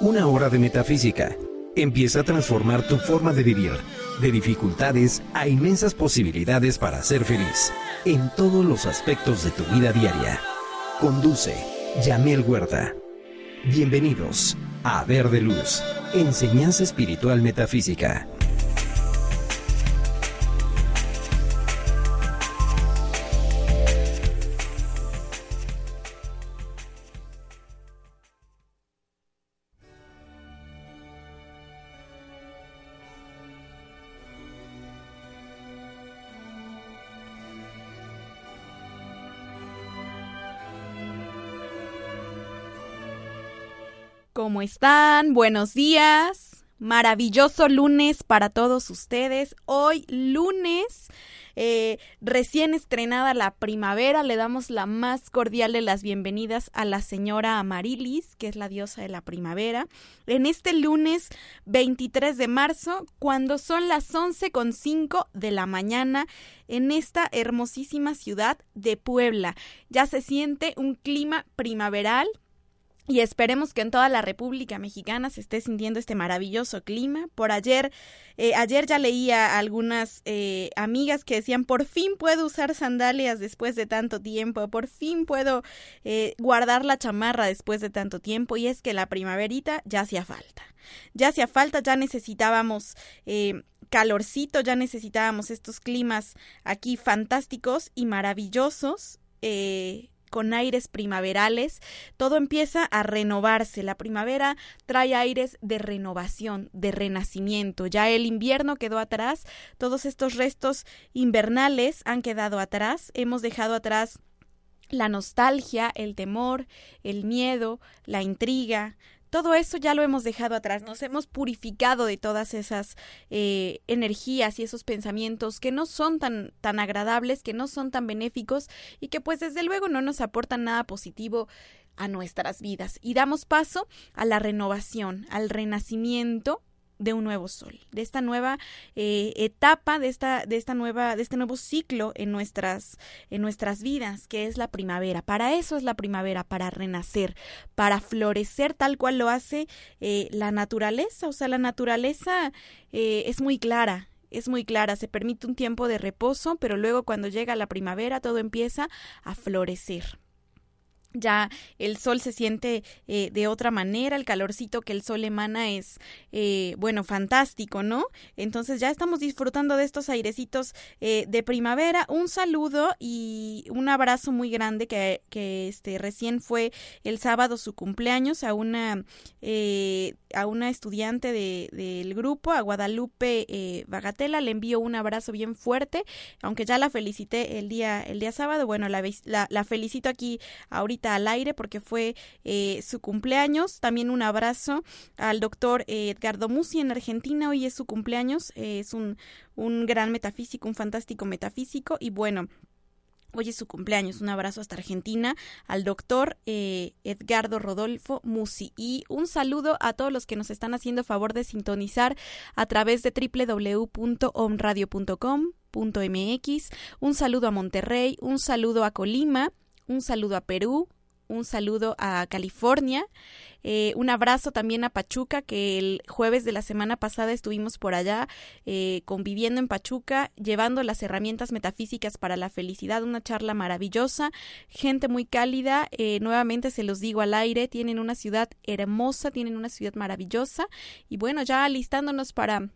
Una hora de metafísica. Empieza a transformar tu forma de vivir, de dificultades a inmensas posibilidades para ser feliz, en todos los aspectos de tu vida diaria. Conduce Yamel Huerta. Bienvenidos a Ver de Luz, Enseñanza Espiritual Metafísica. ¿Cómo están? Buenos días. Maravilloso lunes para todos ustedes. Hoy lunes, eh, recién estrenada la primavera, le damos la más cordial de las bienvenidas a la señora Amarilis, que es la diosa de la primavera, en este lunes 23 de marzo, cuando son las 11.05 de la mañana en esta hermosísima ciudad de Puebla. Ya se siente un clima primaveral y esperemos que en toda la República Mexicana se esté sintiendo este maravilloso clima. Por ayer, eh, ayer ya leía a algunas eh, amigas que decían, por fin puedo usar sandalias después de tanto tiempo, por fin puedo eh, guardar la chamarra después de tanto tiempo. Y es que la primaverita ya hacía falta. Ya hacía falta, ya necesitábamos calorcito, ya necesitábamos estos climas aquí fantásticos y maravillosos. Eh, con aires primaverales, todo empieza a renovarse. La primavera trae aires de renovación, de renacimiento. Ya el invierno quedó atrás, todos estos restos invernales han quedado atrás, hemos dejado atrás la nostalgia, el temor, el miedo, la intriga, todo eso ya lo hemos dejado atrás, nos hemos purificado de todas esas eh, energías y esos pensamientos que no son tan, tan agradables, que no son tan benéficos y que pues desde luego no nos aportan nada positivo a nuestras vidas. Y damos paso a la renovación, al renacimiento de un nuevo sol, de esta nueva eh, etapa, de esta, de esta nueva, de este nuevo ciclo en nuestras, en nuestras vidas, que es la primavera. Para eso es la primavera, para renacer, para florecer tal cual lo hace eh, la naturaleza. O sea, la naturaleza eh, es muy clara, es muy clara, se permite un tiempo de reposo, pero luego cuando llega la primavera todo empieza a florecer ya el sol se siente eh, de otra manera, el calorcito que el sol emana es, eh, bueno, fantástico, ¿no? Entonces ya estamos disfrutando de estos airecitos eh, de primavera. Un saludo y un abrazo muy grande que, que este, recién fue el sábado su cumpleaños a una, a una estudiante del de, grupo, a Guadalupe Bagatela. Le envío un abrazo bien fuerte, aunque ya la felicité el día, el día sábado. Bueno, la, la, la felicito aquí ahorita al aire porque fue eh, su cumpleaños. También un abrazo al doctor eh, Edgardo Musi en Argentina. Hoy es su cumpleaños. Eh, es un, un gran metafísico, un fantástico metafísico. Y bueno, Hoy es su cumpleaños. Un abrazo hasta Argentina al doctor Edgardo Rodolfo Musi. Y un saludo a todos los que nos están haciendo favor de sintonizar a través de www.omradio.com.mx. Un saludo a Monterrey, un saludo a Colima, un saludo a Perú, un saludo a California, eh, un abrazo también a Pachuca, que el jueves de la semana pasada estuvimos por allá eh, conviviendo en Pachuca, llevando las herramientas metafísicas para la felicidad, una charla maravillosa, gente muy cálida, eh, nuevamente se los digo al aire, tienen una ciudad hermosa, tienen una ciudad maravillosa y bueno, ya alistándonos para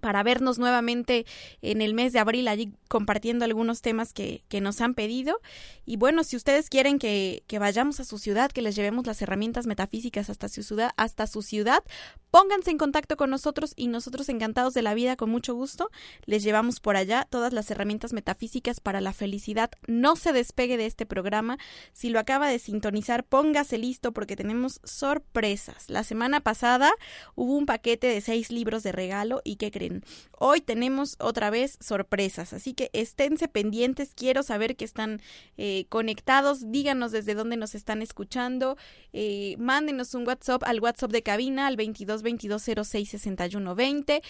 para vernos nuevamente en el mes de abril allí compartiendo algunos temas que, que nos han pedido. Y bueno, si ustedes quieren que, que, vayamos a su ciudad, que les llevemos las herramientas metafísicas hasta su ciudad, hasta su ciudad, pónganse en contacto con nosotros y nosotros encantados de la vida, con mucho gusto, les llevamos por allá todas las herramientas metafísicas para la felicidad. No se despegue de este programa. Si lo acaba de sintonizar, póngase listo porque tenemos sorpresas. La semana pasada hubo un paquete de seis libros de regalo y que creen Hoy tenemos otra vez sorpresas, así que esténse pendientes, quiero saber que están eh, conectados, díganos desde dónde nos están escuchando, eh, mándenos un WhatsApp al WhatsApp de cabina al 22 22 06 61 20.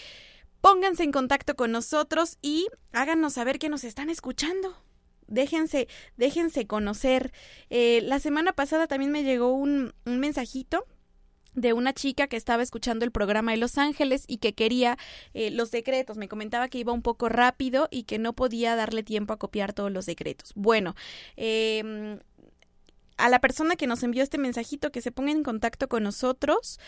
Pónganse en contacto con nosotros y háganos saber que nos están escuchando déjense, déjense conocer. Eh, la semana pasada también me llegó un, un mensajito de una chica que estaba escuchando el programa de Los Ángeles y que quería eh, los decretos. Me comentaba que iba un poco rápido y que no podía darle tiempo a copiar todos los decretos. Bueno, eh, a la persona que nos envió este mensajito que se ponga en contacto con nosotros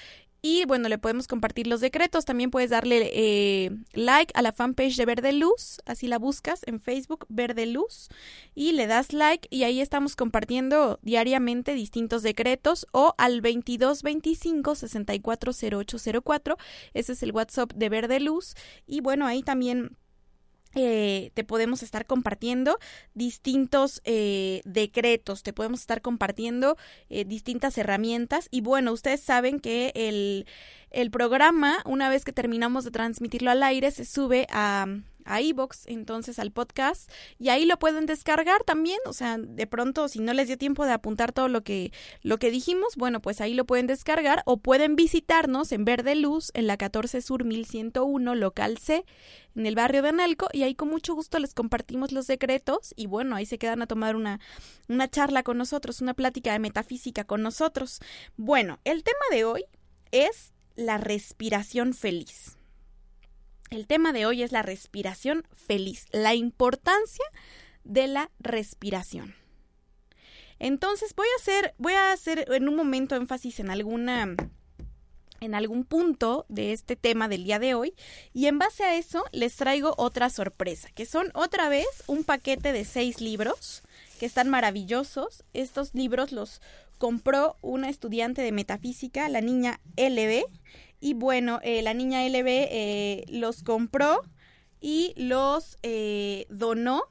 y bueno, le podemos compartir los decretos. También puedes darle eh, like a la fanpage de Verde Luz. Así la buscas en Facebook, Verde Luz. Y le das like y ahí estamos compartiendo diariamente distintos decretos. O al 2225 640804. Ese es el WhatsApp de Verde Luz. Y bueno, ahí también eh, te podemos estar compartiendo distintos eh, decretos, te podemos estar compartiendo eh, distintas herramientas. Y bueno, ustedes saben que el, el programa, una vez que terminamos de transmitirlo al aire, se sube a, a iBox, entonces al podcast, y ahí lo pueden descargar también, o sea, de pronto si no les dio tiempo de apuntar todo lo que lo que dijimos, bueno, pues ahí lo pueden descargar o pueden visitarnos en Verde Luz en la 14 Sur 1101 local C en el barrio de Analco y ahí con mucho gusto les compartimos los decretos y bueno, ahí se quedan a tomar una una charla con nosotros, una plática de metafísica con nosotros. Bueno, el tema de hoy es la respiración feliz. El tema de hoy es la respiración feliz, la importancia de la respiración. Entonces voy a hacer, voy a hacer en un momento énfasis en alguna en algún punto de este tema del día de hoy y en base a eso les traigo otra sorpresa, que son otra vez un paquete de seis libros que están maravillosos. Estos libros los compró una estudiante de metafísica, la niña LB, y bueno, eh, la niña LB eh, los compró y los eh, donó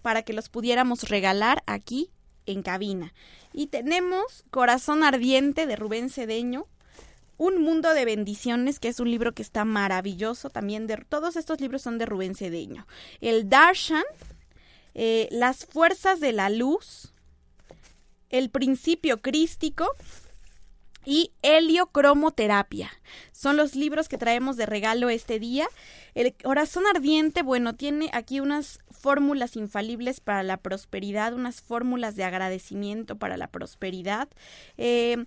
para que los pudiéramos regalar aquí en cabina. Y tenemos Corazón Ardiente de Rubén Cedeño, Un Mundo de Bendiciones, que es un libro que está maravilloso también. De, todos estos libros son de Rubén Cedeño. El Darshan, Las Fuerzas de la Luz, El Principio Crístico, y heliocromoterapia. Son los libros que traemos de regalo este día. El corazón ardiente, bueno, tiene aquí unas fórmulas infalibles para la prosperidad, unas fórmulas de agradecimiento para la prosperidad. Eh,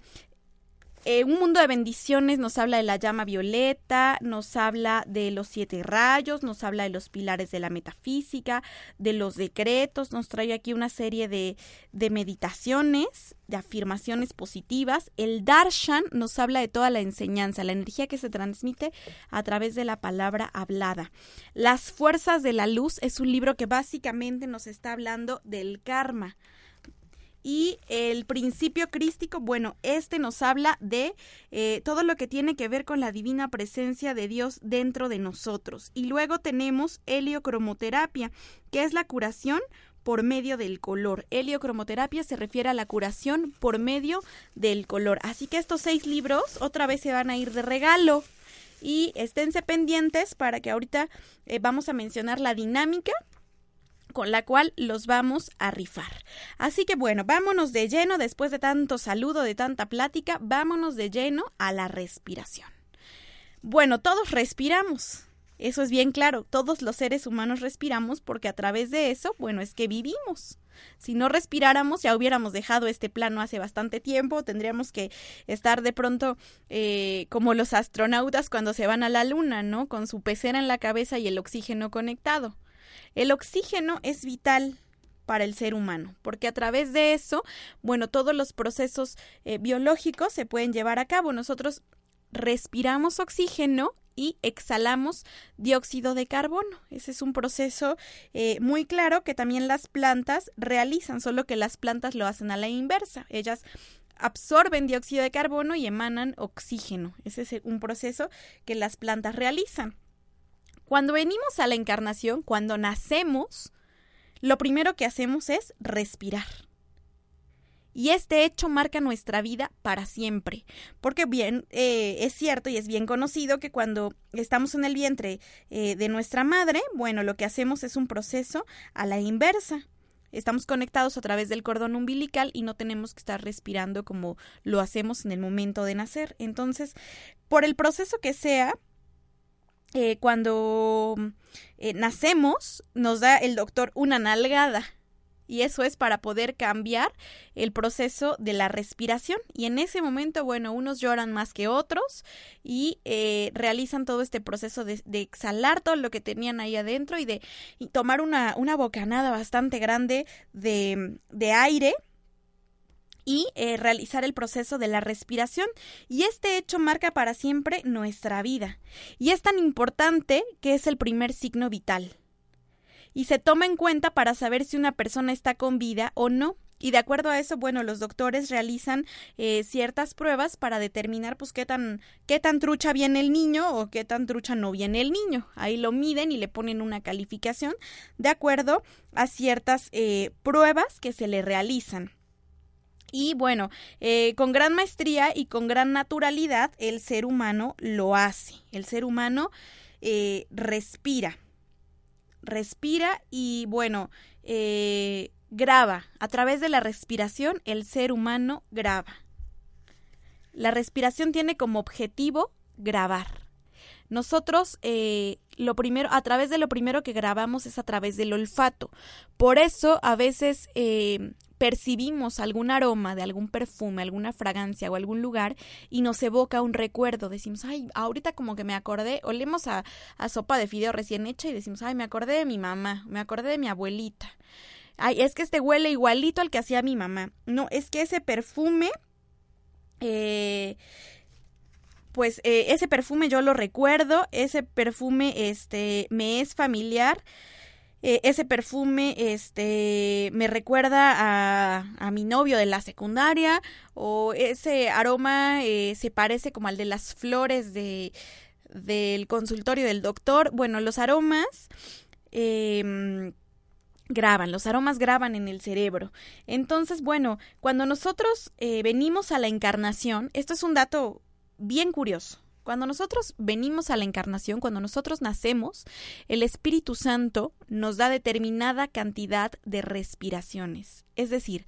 eh, un mundo de bendiciones nos habla de la llama violeta, nos habla de los siete rayos, nos habla de los pilares de la metafísica, de los decretos, nos trae aquí una serie de, de meditaciones, de afirmaciones positivas. El darshan nos habla de toda la enseñanza, la energía que se transmite a través de la palabra hablada. Las fuerzas de la luz es un libro que básicamente nos está hablando del karma y el principio crístico, bueno, este nos habla de eh, todo lo que tiene que ver con la divina presencia de Dios dentro de nosotros. Y luego tenemos heliocromoterapia, que es la curación por medio del color. Heliocromoterapia se refiere a la curación por medio del color. Así que estos seis libros otra vez se van a ir de regalo. Y esténse pendientes para que ahorita eh, vamos a mencionar la dinámica con la cual los vamos a rifar. Así que bueno, vámonos de lleno, después de tanto saludo, de tanta plática, vámonos de lleno a la respiración. Bueno, todos respiramos. Eso es bien claro, todos los seres humanos respiramos porque a través de eso, bueno, es que vivimos. Si no respiráramos, ya hubiéramos dejado este plano hace bastante tiempo, tendríamos que estar de pronto eh, como los astronautas cuando se van a la luna, ¿no? Con su pecera en la cabeza y el oxígeno conectado. El oxígeno es vital para el ser humano, porque a través de eso, bueno, todos los procesos eh, biológicos se pueden llevar a cabo. Nosotros respiramos oxígeno y exhalamos dióxido de carbono. Ese es un proceso eh, muy claro que también las plantas realizan, solo que las plantas lo hacen a la inversa. Ellas absorben dióxido de carbono y emanan oxígeno. Ese es un proceso que las plantas realizan. Cuando venimos a la encarnación, cuando nacemos, lo primero que hacemos es respirar. Y este hecho marca nuestra vida para siempre. Porque bien, eh, es cierto y es bien conocido que cuando estamos en el vientre eh, de nuestra madre, bueno, lo que hacemos es un proceso a la inversa. Estamos conectados a través del cordón umbilical y no tenemos que estar respirando como lo hacemos en el momento de nacer. Entonces, por el proceso que sea, eh, cuando nacemos, nos da el doctor una nalgada y eso es para poder cambiar el proceso de la respiración. Y en ese momento, bueno, unos lloran más que otros y eh, realizan todo este proceso de, exhalar todo lo que tenían ahí adentro y de tomar una, una, bocanada bastante grande de, de aire y eh, realizar el proceso de la respiración. Y este hecho marca para siempre nuestra vida. Y es tan importante que es el primer signo vital y se toma en cuenta para saber si una persona está con vida o no. Y de acuerdo a eso, bueno, los doctores realizan eh, ciertas pruebas para determinar pues qué tan, qué tan trucha viene el niño o qué tan trucha no viene el niño. Ahí lo miden y le ponen una calificación de acuerdo a ciertas eh, pruebas que se le realizan. Y bueno, eh, con gran maestría y con gran naturalidad el ser humano lo hace. El ser humano respira respira y bueno, eh, graba. A través de la respiración el ser humano graba. La respiración tiene como objetivo grabar. Nosotros, eh, lo primero, a través de lo primero que grabamos es a través del olfato. Por eso, a veces eh, percibimos algún aroma de algún perfume, alguna fragancia o algún lugar y nos evoca un recuerdo. Decimos, ay, ahorita como que me acordé, olemos a, a sopa de fideo recién hecha y decimos, ay, me acordé de mi mamá, me acordé de mi abuelita. Ay, es que este huele igualito al que hacía mi mamá. No, es que ese perfume, eh, pues eh, ese perfume yo lo recuerdo, ese perfume, este, me es familiar. Eh, ese perfume este me recuerda a, a, mi novio de la secundaria o ese aroma eh, se parece como al de las flores de del consultorio del doctor bueno los aromas eh, graban, los aromas graban en el cerebro. Entonces, bueno, cuando nosotros eh, venimos a la encarnación, esto es un dato bien curioso. Cuando nosotros venimos a la encarnación, cuando nosotros nacemos, el Espíritu Santo nos da determinada cantidad de respiraciones. Es decir,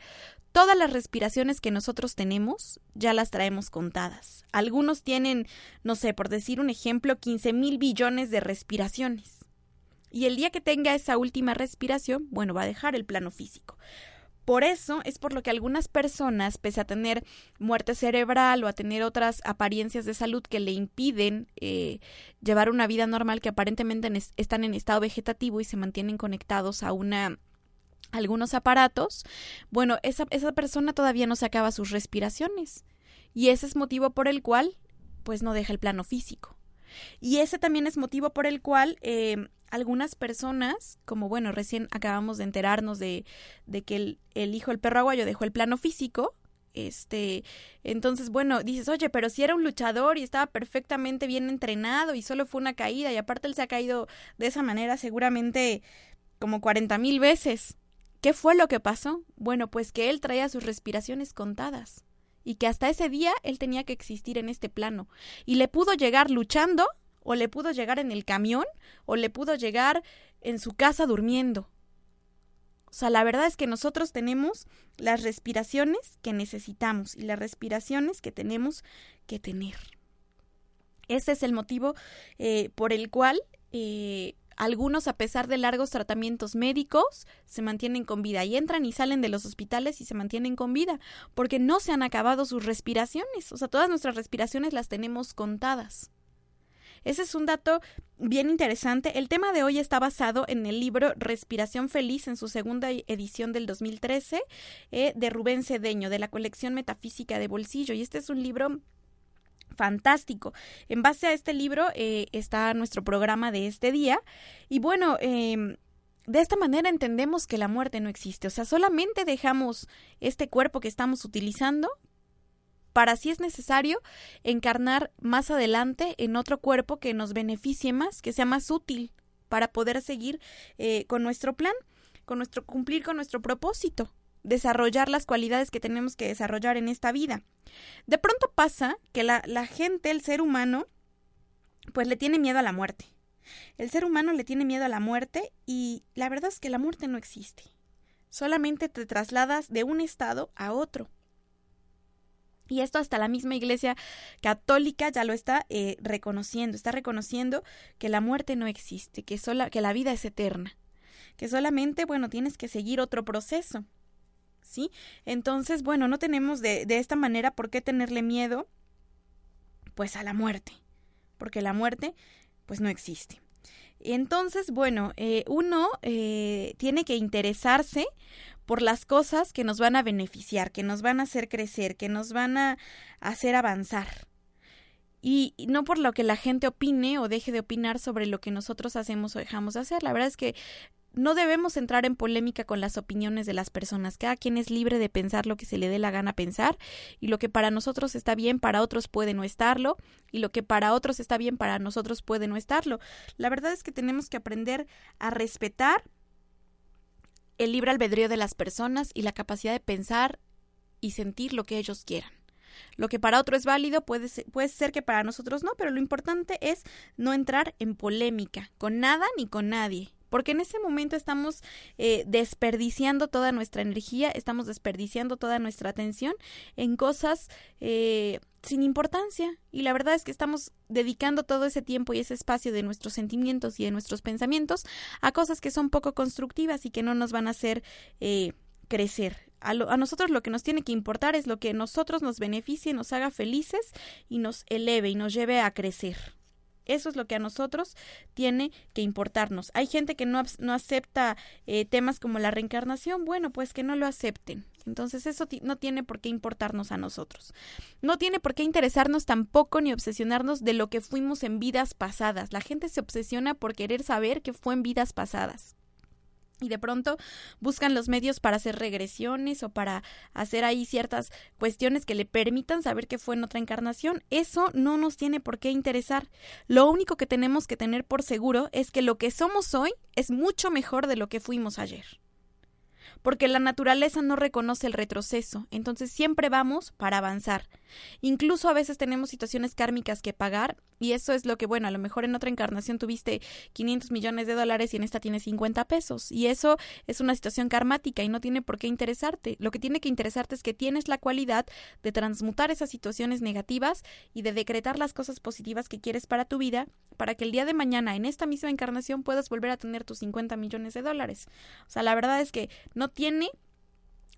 todas las respiraciones que nosotros tenemos ya las traemos contadas. Algunos tienen, no sé, por decir un ejemplo, 15 mil billones de respiraciones. Y el día que tenga esa última respiración, bueno, va a dejar el plano físico. Por eso es por lo que algunas personas, pese a tener muerte cerebral o a tener otras apariencias de salud que le impiden eh, llevar una vida normal, que aparentemente están en estado vegetativo y se mantienen conectados a una algunos aparatos, bueno, esa, esa persona todavía no se acaba sus respiraciones. Y ese es motivo por el cual, pues no deja el plano físico. Y ese también es motivo por el cual eh, algunas personas, como bueno, recién acabamos de enterarnos de, de que el, el hijo del perro aguayo dejó el plano físico, este, entonces, bueno, dices, oye, pero si era un luchador y estaba perfectamente bien entrenado y solo fue una caída y aparte él se ha caído de esa manera seguramente como cuarenta mil veces. ¿Qué fue lo que pasó? Bueno, pues que él traía sus respiraciones contadas y que hasta ese día él tenía que existir en este plano y le pudo llegar luchando o le pudo llegar en el camión, o le pudo llegar en su casa durmiendo. O sea, la verdad es que nosotros tenemos las respiraciones que necesitamos y las respiraciones que tenemos que tener. Ese es el motivo eh, por el cual eh, algunos, a pesar de largos tratamientos médicos, se mantienen con vida y entran y salen de los hospitales y se mantienen con vida, porque no se han acabado sus respiraciones. O sea, todas nuestras respiraciones las tenemos contadas. Ese es un dato bien interesante. El tema de hoy está basado en el libro Respiración Feliz en su segunda edición del 2013 eh, de Rubén Cedeño de la colección Metafísica de Bolsillo. Y este es un libro fantástico. En base a este libro eh, está nuestro programa de este día. Y bueno, em, de esta manera entendemos que la muerte no existe. O sea, solamente dejamos este cuerpo que estamos utilizando para, si es necesario, encarnar más adelante en otro cuerpo que nos beneficie más, que sea más útil para poder seguir eh, con nuestro plan, con nuestro cumplir con nuestro propósito desarrollar las cualidades que tenemos que desarrollar en esta vida. De pronto pasa que la, gente, el ser humano, pues le tiene miedo a la muerte. El ser humano le tiene miedo a la muerte y la verdad es que la muerte no existe. Solamente te trasladas de un estado a otro. Y esto hasta la misma Iglesia Católica ya lo está eh, reconociendo, está reconociendo que la muerte no existe, que, sola, que la vida es eterna, que solamente, bueno, tienes que seguir otro proceso. ¿Sí? Entonces, bueno, no tenemos de, de esta manera por qué tenerle miedo, pues a la muerte, porque la muerte, pues no existe. Entonces, bueno, eh, uno eh, tiene que interesarse por las cosas que nos van a beneficiar, que nos van a hacer crecer, que nos van a hacer avanzar. Y no por lo que la gente opine o deje de opinar sobre lo que nosotros hacemos o dejamos de hacer. La verdad es que no debemos entrar en polémica con las opiniones de las personas. Cada quien es libre de pensar lo que se le dé la gana pensar y lo que para nosotros está bien, para otros puede no estarlo y lo que para otros está bien, para nosotros puede no estarlo. La verdad es que tenemos que aprender a respetar el libre albedrío de las personas y la capacidad de pensar y sentir lo que ellos quieran. Lo que para otro es válido puede ser, puede ser que para nosotros no, pero lo importante es no entrar en polémica con nada ni con nadie porque en ese momento estamos eh, desperdiciando toda nuestra energía, estamos desperdiciando toda nuestra atención en cosas eh, sin importancia y la verdad es que estamos dedicando todo ese tiempo y ese espacio de nuestros sentimientos y de nuestros pensamientos a cosas que son poco constructivas y que no nos van a hacer eh, crecer. A, a, nosotros lo que nos tiene que importar es lo que a nosotros nos beneficie, nos haga felices y nos eleve y nos lleve a crecer. Eso es lo que a nosotros tiene que importarnos. Hay gente que no, no acepta eh, temas como la reencarnación, bueno, pues que no lo acepten. Entonces eso no tiene por qué importarnos a nosotros. No tiene por qué interesarnos tampoco ni obsesionarnos de lo que fuimos en vidas pasadas. La gente se obsesiona por querer saber qué fue en vidas pasadas y de pronto buscan los medios para hacer regresiones o para hacer ahí ciertas cuestiones que le permitan saber qué fue en otra encarnación. Eso no nos tiene por qué interesar. Lo único que tenemos que tener por seguro es que lo que somos hoy es mucho mejor de lo que fuimos ayer porque la naturaleza no reconoce el retroceso, entonces siempre vamos para avanzar. Incluso a veces tenemos situaciones kármicas que pagar y eso es lo que, bueno, a lo mejor en otra encarnación tuviste 500 millones de dólares y en esta tienes 50 pesos y eso es una situación karmática y no tiene por qué interesarte. Lo que tiene que interesarte es que tienes la cualidad de transmutar esas situaciones negativas y de decretar las cosas positivas que quieres para tu vida para que el día de mañana en esta misma encarnación puedas volver a tener tus 50 millones de dólares. O sea, la verdad es que no tiene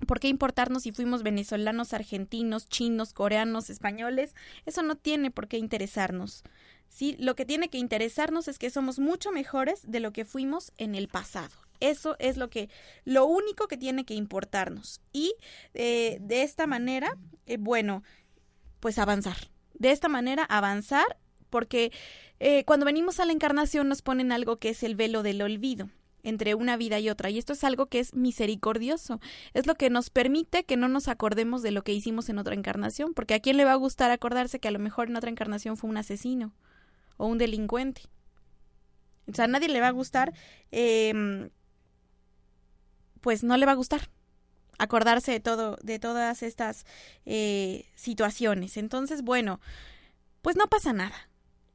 ¿Por qué importarnos si fuimos venezolanos, argentinos, chinos, coreanos, españoles? Eso no tiene por qué interesarnos. Sí, lo que tiene que interesarnos es que somos mucho mejores de lo que fuimos en el pasado. Eso es lo que, lo único que tiene que importarnos. Y eh, de esta manera, eh, bueno, pues avanzar. De esta manera avanzar, porque eh, cuando venimos a la encarnación nos ponen algo que es el velo del olvido entre una vida y otra. Y esto es algo que es misericordioso. Es lo que nos permite que no nos acordemos de lo que hicimos en otra encarnación, porque a quién le va a gustar acordarse que a lo mejor en otra encarnación fue un asesino o un delincuente. O sea, a nadie le va a gustar, eh, pues no le va a gustar acordarse de todo, de todas estas eh, situaciones. Entonces, bueno, pues no pasa nada.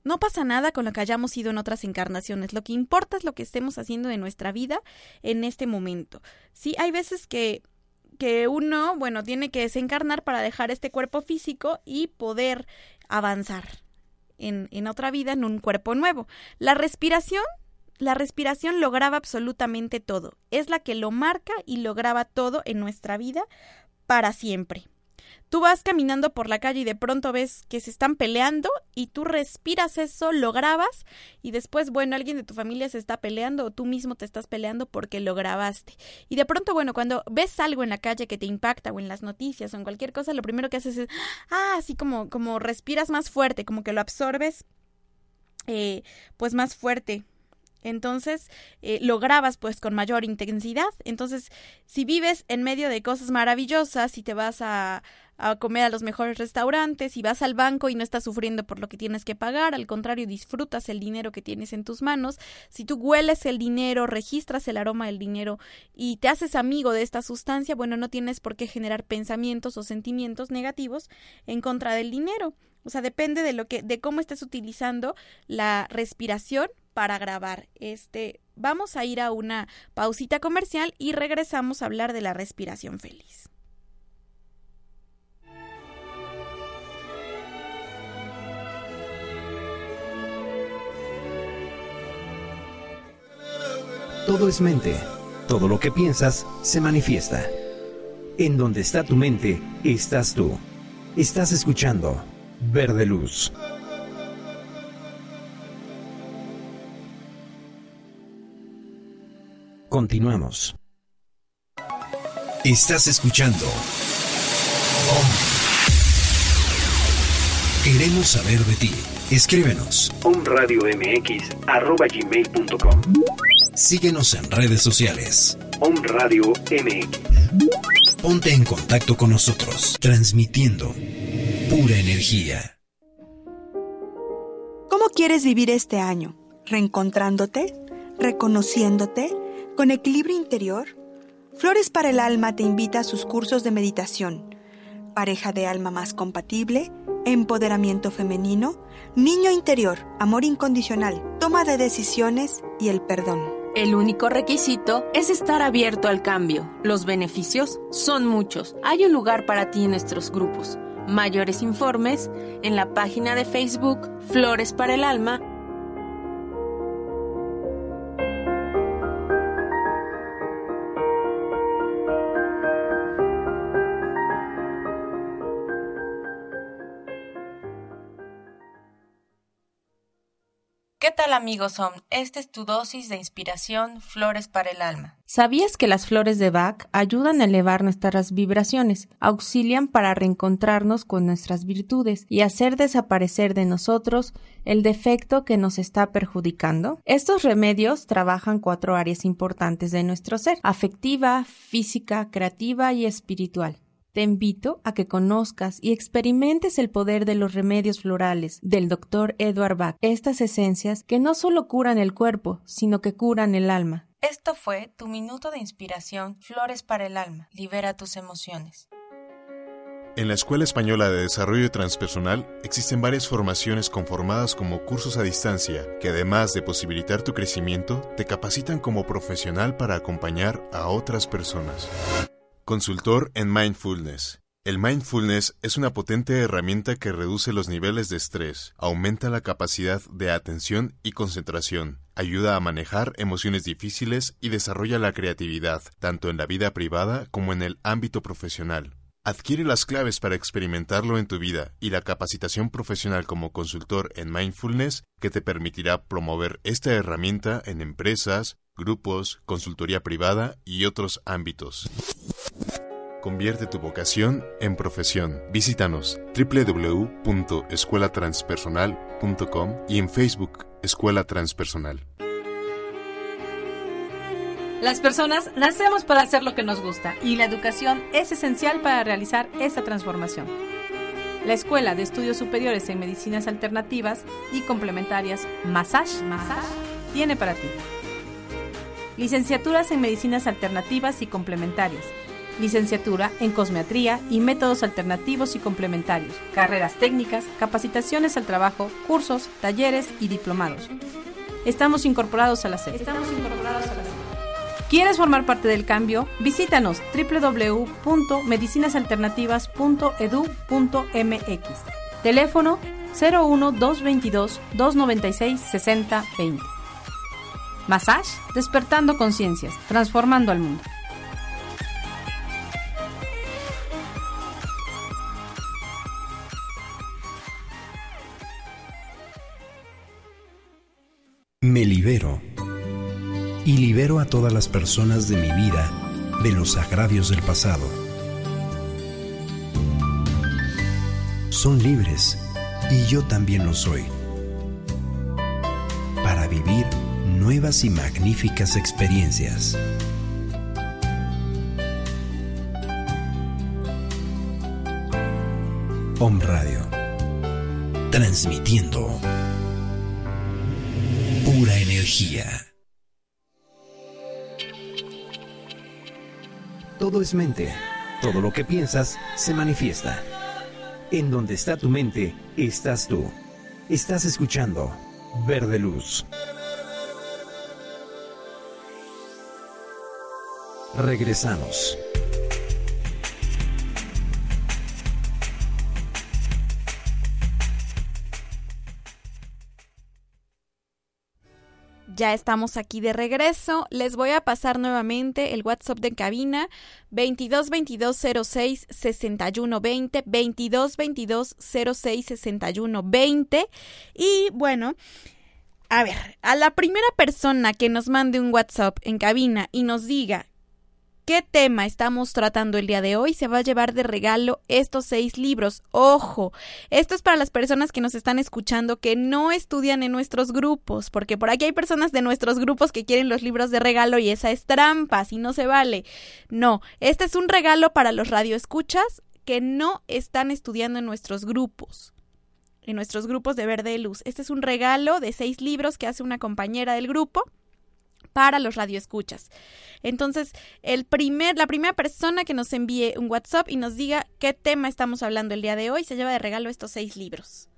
No pasa nada con lo que hayamos ido en otras encarnaciones. Lo que importa es lo que estemos haciendo de nuestra vida en este momento. Sí, hay veces que que uno, bueno, tiene que desencarnar para dejar este cuerpo físico y poder avanzar en, en otra vida, en un cuerpo nuevo. La respiración, la respiración lo graba absolutamente todo. Es la que lo marca y lo graba todo en nuestra vida para siempre. Tú vas caminando por la calle y de pronto ves que se están peleando y tú respiras eso, lo grabas y después, bueno, alguien de tu familia se está peleando o tú mismo te estás peleando porque lo grabaste. Y de pronto, bueno, cuando ves algo en la calle que te impacta o en las noticias o en cualquier cosa, lo primero que haces es, ah, así como, como respiras más fuerte, como que lo absorbes, eh, pues más fuerte entonces eh, lo grabas pues con mayor intensidad. Entonces, si vives en medio de cosas maravillosas y te vas a, a comer a los mejores restaurantes y vas al banco y no estás sufriendo por lo que tienes que pagar, al contrario, disfrutas el dinero que tienes en tus manos. Si tú hueles el dinero, registras el aroma del dinero y te haces amigo de esta sustancia, bueno, no tienes por qué generar pensamientos o sentimientos negativos en contra del dinero. O sea, depende de lo que de cómo estés utilizando la respiración para grabar. Este, vamos a ir a una pausita comercial y regresamos a hablar de la respiración feliz. Todo es mente. Todo lo que piensas se manifiesta. En donde está tu mente, estás tú. Estás escuchando Verde Luz. Continuamos. Estás escuchando. Queremos saber de ti. Escríbenos. gmail.com Síguenos en redes sociales. Om Radio MX. Ponte en contacto con nosotros, transmitiendo pura energía. ¿Cómo quieres vivir este año? ¿Reencontrándote? ¿Reconociéndote? ¿Con equilibrio interior? Flores para el Alma te invita a sus cursos de meditación. Pareja de alma más compatible, empoderamiento femenino, niño interior, amor incondicional, toma de decisiones y el perdón. El único requisito es estar abierto al cambio. Los beneficios son muchos. Hay un lugar para ti en nuestros grupos. Mayores informes en la página de Facebook Flores para el Alma tal amigos son? Esta es tu dosis de inspiración Flores para el Alma. ¿Sabías que las flores de Bach ayudan a elevar nuestras vibraciones, auxilian para reencontrarnos con nuestras virtudes y hacer desaparecer de nosotros el defecto que nos está perjudicando? Estos remedios trabajan cuatro áreas importantes de nuestro ser, afectiva, física, creativa y espiritual. Te invito a que conozcas y experimentes el poder de los remedios florales del Dr. Edward Bach, estas esencias que no solo curan el cuerpo, sino que curan el alma. Esto fue tu minuto de inspiración Flores para el alma. Libera tus emociones. En la Escuela Española de Desarrollo Transpersonal existen varias formaciones conformadas como cursos a distancia que además de posibilitar tu crecimiento, te capacitan como profesional para acompañar a otras personas. Consultor en Mindfulness. El mindfulness es una potente herramienta que reduce los niveles de estrés, aumenta la capacidad de atención y concentración, ayuda a manejar emociones difíciles y desarrolla la creatividad, tanto en la vida privada como en el ámbito profesional. Adquiere las claves para experimentarlo en tu vida y la capacitación profesional como consultor en mindfulness que te permitirá promover esta herramienta en empresas, grupos, consultoría privada y otros ámbitos. Convierte tu vocación en profesión. Visítanos www.escuelatranspersonal.com y en Facebook Escuela Transpersonal. Las personas nacemos para hacer lo que nos gusta y la educación es esencial para realizar esa transformación. La Escuela de Estudios Superiores en Medicinas Alternativas y Complementarias Massage, tiene para ti licenciaturas en Medicinas Alternativas y Complementarias, licenciatura en Cosmetría y Métodos Alternativos y Complementarios, carreras técnicas, capacitaciones al trabajo, cursos, talleres y diplomados. Estamos incorporados a la SED. Estamos incorporados a la ¿Quieres formar parte del cambio? Visítanos www.medicinasalternativas.edu.mx. Teléfono 01 222 296 6020. Massage, despertando conciencias, transformando al mundo. Me libero y libero a todas las personas de mi vida de los agravios del pasado. Son libres y yo también lo soy. Nuevas y magníficas experiencias. Om Radio. Transmitiendo pura energía. Todo es mente. Todo lo que piensas se manifiesta. En donde está tu mente, estás tú. Estás escuchando Verde Luz. Regresamos. Ya estamos aquí de regreso. Les voy a pasar nuevamente el WhatsApp de cabina 22 22 06 61 20 22 22 06 61 20 y bueno, a ver, a la primera persona que nos mande un WhatsApp en cabina y nos diga qué tema estamos tratando el día de hoy, se va a llevar de regalo estos seis libros. Ojo, esto es para las personas que nos están escuchando que no estudian en nuestros grupos, porque por aquí hay personas de nuestros grupos que quieren los libros de regalo y esa es trampa, si no se vale. No, este es un regalo para los radioescuchas que no están estudiando en nuestros grupos en nuestros grupos de Verde Luz. Este es un regalo de seis libros que hace una compañera del grupo para los radioescuchas. Entonces, el primer, la primera persona que nos envíe un WhatsApp y nos diga qué tema estamos hablando el día de hoy se lleva de regalo estos seis libros.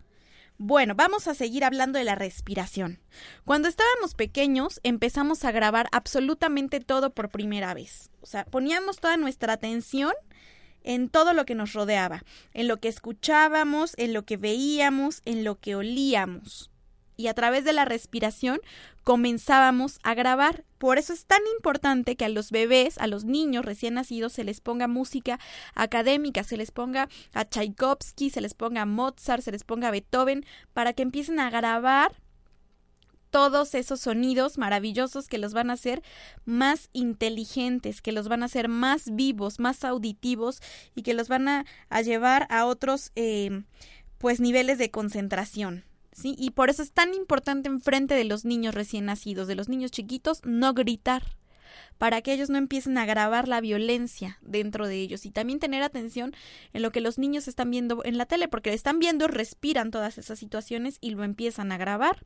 Bueno, vamos a seguir hablando de la respiración. Cuando estábamos pequeños empezamos a grabar absolutamente todo por primera vez. O sea, poníamos toda nuestra atención en todo lo que nos rodeaba, en lo que escuchábamos, en lo que veíamos, en lo que olíamos y a través de la respiración comenzábamos a grabar. Por eso es tan importante que a los bebés, a los niños recién nacidos, se les ponga música académica, se les ponga a Tchaikovsky, se les ponga a Mozart, se les ponga a Beethoven, para que empiecen a grabar todos esos sonidos maravillosos que los van a hacer más inteligentes, que los van a hacer más vivos, más auditivos y que los van a, llevar a otros eh, pues niveles de concentración. ¿Sí? Y por eso es tan importante enfrente de los niños recién nacidos, de los niños chiquitos, no gritar para que ellos no empiecen a grabar la violencia dentro de ellos y también tener atención en lo que los niños están viendo en la tele, porque están viendo, respiran todas esas situaciones y lo empiezan a grabar.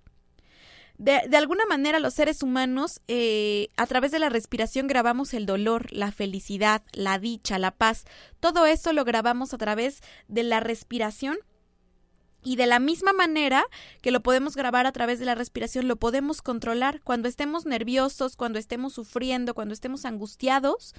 De, de alguna manera los seres humanos eh, a través de la respiración grabamos el dolor, la felicidad, la dicha, la paz. Todo eso lo grabamos a través de la respiración y de la misma manera que lo podemos grabar a través de la respiración, lo podemos controlar. Cuando estemos nerviosos, cuando estemos sufriendo, cuando estemos angustiados,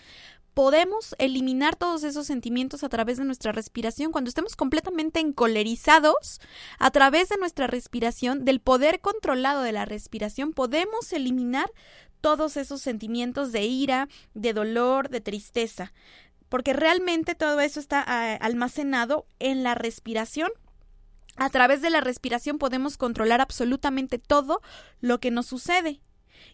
podemos eliminar todos esos sentimientos a través de nuestra respiración. Cuando estemos completamente encolerizados, a través de nuestra respiración, del poder controlado de la respiración, podemos eliminar todos esos sentimientos de ira, de dolor, de tristeza. Porque realmente todo eso está ah, almacenado en la respiración a través de la respiración podemos controlar absolutamente todo lo que nos sucede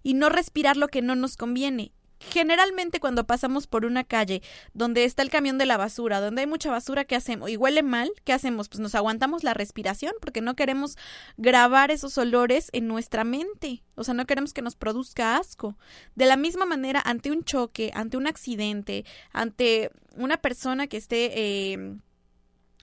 y no respirar lo que no nos conviene. Generalmente cuando pasamos por una calle donde está el camión de la basura, donde hay mucha basura, ¿qué hacemos? Y huele mal, ¿qué hacemos? Pues nos aguantamos la respiración porque no queremos grabar esos olores en nuestra mente. O sea, no queremos que nos produzca asco. De la misma manera, ante un choque, ante un accidente, ante una persona que esté... Eh,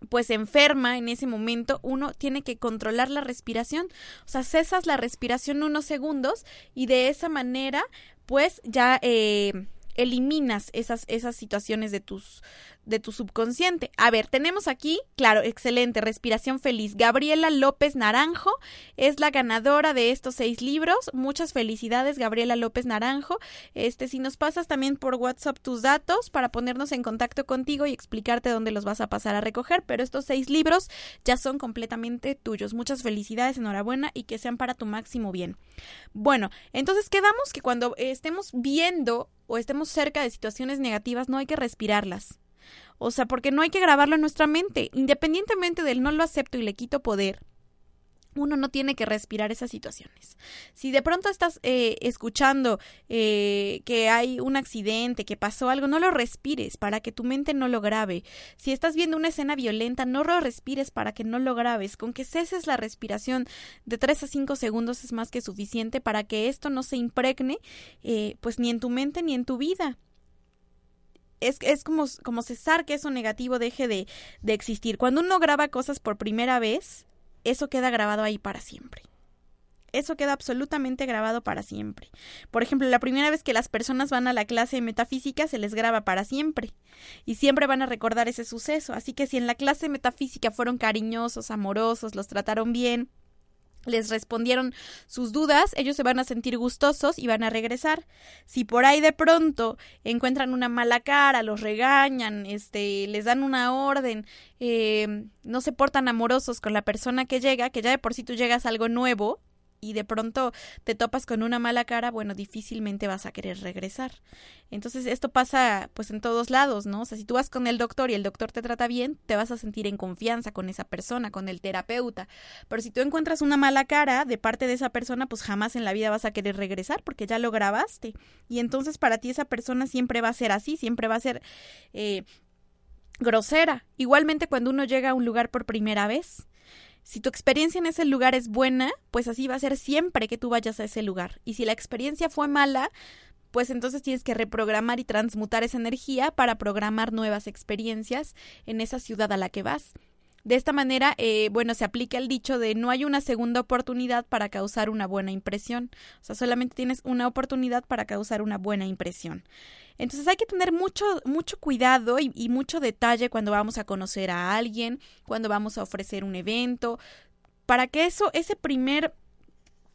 pues enferma en ese momento, uno tiene que controlar la respiración. O sea, cesas la respiración unos segundos y de esa manera, pues ya eh, eliminas esas, esas situaciones de tus, de tu subconsciente. A ver, tenemos aquí, claro, excelente, respiración feliz. Gabriela López Naranjo es la ganadora de estos seis libros. Muchas felicidades, Gabriela López Naranjo. Este, si nos pasas también por WhatsApp tus datos para ponernos en contacto contigo y explicarte dónde los vas a pasar a recoger, pero estos seis libros ya son completamente tuyos. Muchas felicidades, enhorabuena y que sean para tu máximo bien. Bueno, entonces quedamos que cuando estemos viendo o estemos cerca de situaciones negativas no hay que respirarlas o sea, porque no hay que grabarlo en nuestra mente. Independientemente del no lo acepto y le quito poder, uno no tiene que respirar esas situaciones. Si de pronto estás eh, escuchando eh, que hay un accidente, que pasó algo, no lo respires para que tu mente no lo grabe. Si estás viendo una escena violenta, no lo respires para que no lo grabes. Con que ceses la respiración de 3 a 5 segundos es más que suficiente para que esto no se impregne, eh, pues ni en tu mente ni en tu vida. Es, es, como, como cesar que eso negativo deje de, de existir. Cuando uno graba cosas por primera vez, eso queda grabado ahí para siempre. Eso queda absolutamente grabado para siempre. Por ejemplo, la primera vez que las personas van a la clase de metafísica se les graba para siempre. Y siempre van a recordar ese suceso. Así que si en la clase de metafísica fueron cariñosos, amorosos, los trataron bien, les respondieron sus dudas, ellos se van a sentir gustosos y van a regresar. Si por ahí de pronto encuentran una mala cara, los regañan, este, les dan una orden, eh, no se portan amorosos con la persona que llega, que ya de por sí tú llegas algo nuevo, y de pronto te topas con una mala cara, bueno, difícilmente vas a querer regresar. Entonces, esto pasa pues en todos lados, ¿no? O sea, si tú vas con el doctor y el doctor te trata bien, te vas a sentir en confianza con esa persona, con el terapeuta. Pero si tú encuentras una mala cara de parte de esa persona, pues jamás en la vida vas a querer regresar porque ya lo grabaste. Y entonces para ti esa persona siempre va a ser así, siempre va a ser eh, grosera. Igualmente cuando uno llega a un lugar por primera vez, si tu experiencia en ese lugar es buena, pues así va a ser siempre que tú vayas a ese lugar. Y si la experiencia fue mala, pues entonces tienes que reprogramar y transmutar esa energía para programar nuevas experiencias en esa ciudad a la que vas. De esta manera, eh, bueno, se aplica el dicho de no hay una segunda oportunidad para causar una buena impresión. O sea, solamente tienes una oportunidad para causar una buena impresión. Entonces hay que tener mucho, mucho cuidado y, mucho detalle cuando vamos a conocer a alguien, cuando vamos a ofrecer un evento, para que eso, ese primer,